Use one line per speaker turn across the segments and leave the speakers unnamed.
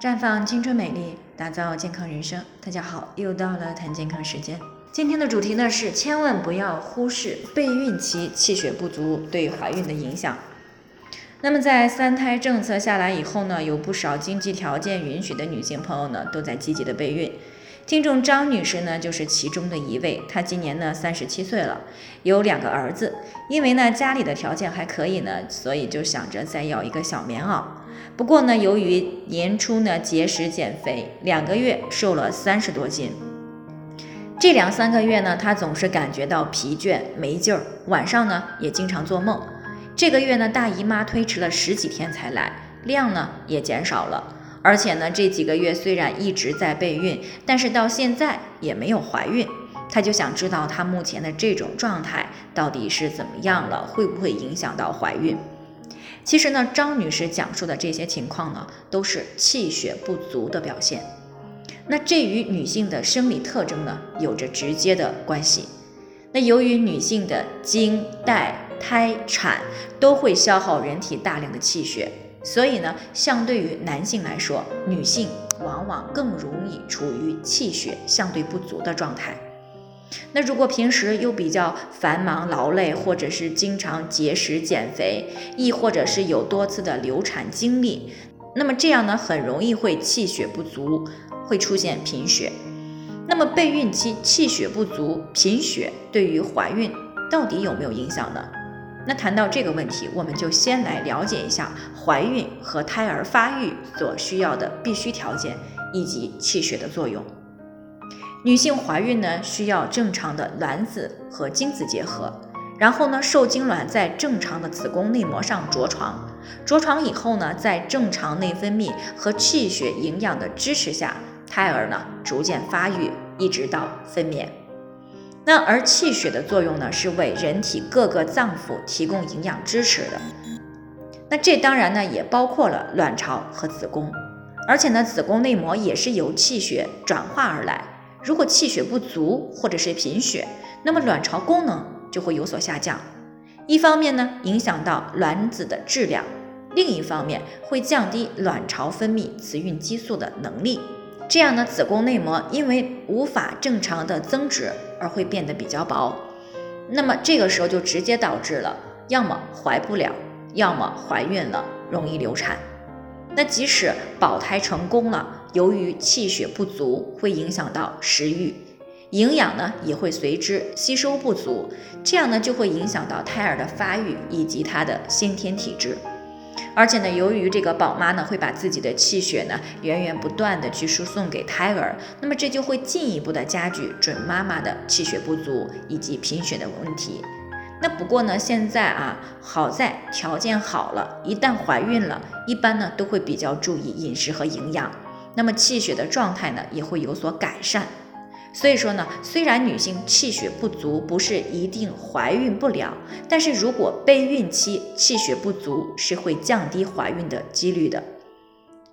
绽放青春美丽，打造健康人生。大家好，又到了谈健康时间。今天的主题呢是千万不要忽视备孕期气血不足对怀孕的影响。那么在三胎政策下来以后呢，有不少经济条件允许的女性朋友呢都在积极的备孕。听众张女士呢，就是其中的一位。她今年呢三十七岁了，有两个儿子。因为呢家里的条件还可以呢，所以就想着再要一个小棉袄。不过呢，由于年初呢节食减肥，两个月瘦了三十多斤。这两三个月呢，她总是感觉到疲倦没劲儿，晚上呢也经常做梦。这个月呢，大姨妈推迟了十几天才来，量呢也减少了。而且呢，这几个月虽然一直在备孕，但是到现在也没有怀孕。她就想知道她目前的这种状态到底是怎么样了，会不会影响到怀孕？其实呢，张女士讲述的这些情况呢，都是气血不足的表现。那这与女性的生理特征呢，有着直接的关系。那由于女性的经、带、胎、产都会消耗人体大量的气血。所以呢，相对于男性来说，女性往往更容易处于气血相对不足的状态。那如果平时又比较繁忙劳累，或者是经常节食减肥，亦或者是有多次的流产经历，那么这样呢，很容易会气血不足，会出现贫血。那么备孕期气血不足、贫血对于怀孕到底有没有影响呢？那谈到这个问题，我们就先来了解一下怀孕和胎儿发育所需要的必须条件以及气血的作用。女性怀孕呢，需要正常的卵子和精子结合，然后呢，受精卵在正常的子宫内膜上着床，着床以后呢，在正常内分泌和气血营养的支持下，胎儿呢逐渐发育，一直到分娩。那而气血的作用呢，是为人体各个脏腑提供营养支持的。那这当然呢，也包括了卵巢和子宫，而且呢，子宫内膜也是由气血转化而来。如果气血不足或者是贫血，那么卵巢功能就会有所下降。一方面呢，影响到卵子的质量；另一方面，会降低卵巢分泌雌孕激素的能力。这样呢，子宫内膜因为无法正常的增殖而会变得比较薄，那么这个时候就直接导致了要么怀不了，要么怀孕了容易流产。那即使保胎成功了，由于气血不足，会影响到食欲，营养呢也会随之吸收不足，这样呢就会影响到胎儿的发育以及他的先天体质。而且呢，由于这个宝妈呢会把自己的气血呢源源不断的去输送给胎儿，那么这就会进一步的加剧准妈妈的气血不足以及贫血的问题。那不过呢，现在啊好在条件好了，一旦怀孕了，一般呢都会比较注意饮食和营养，那么气血的状态呢也会有所改善。所以说呢，虽然女性气血不足不是一定怀孕不了，但是如果备孕期气血不足是会降低怀孕的几率的。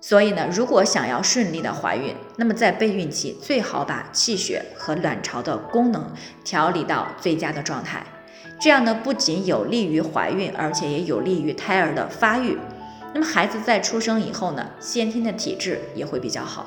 所以呢，如果想要顺利的怀孕，那么在备孕期最好把气血和卵巢的功能调理到最佳的状态，这样呢不仅有利于怀孕，而且也有利于胎儿的发育。那么孩子在出生以后呢，先天的体质也会比较好。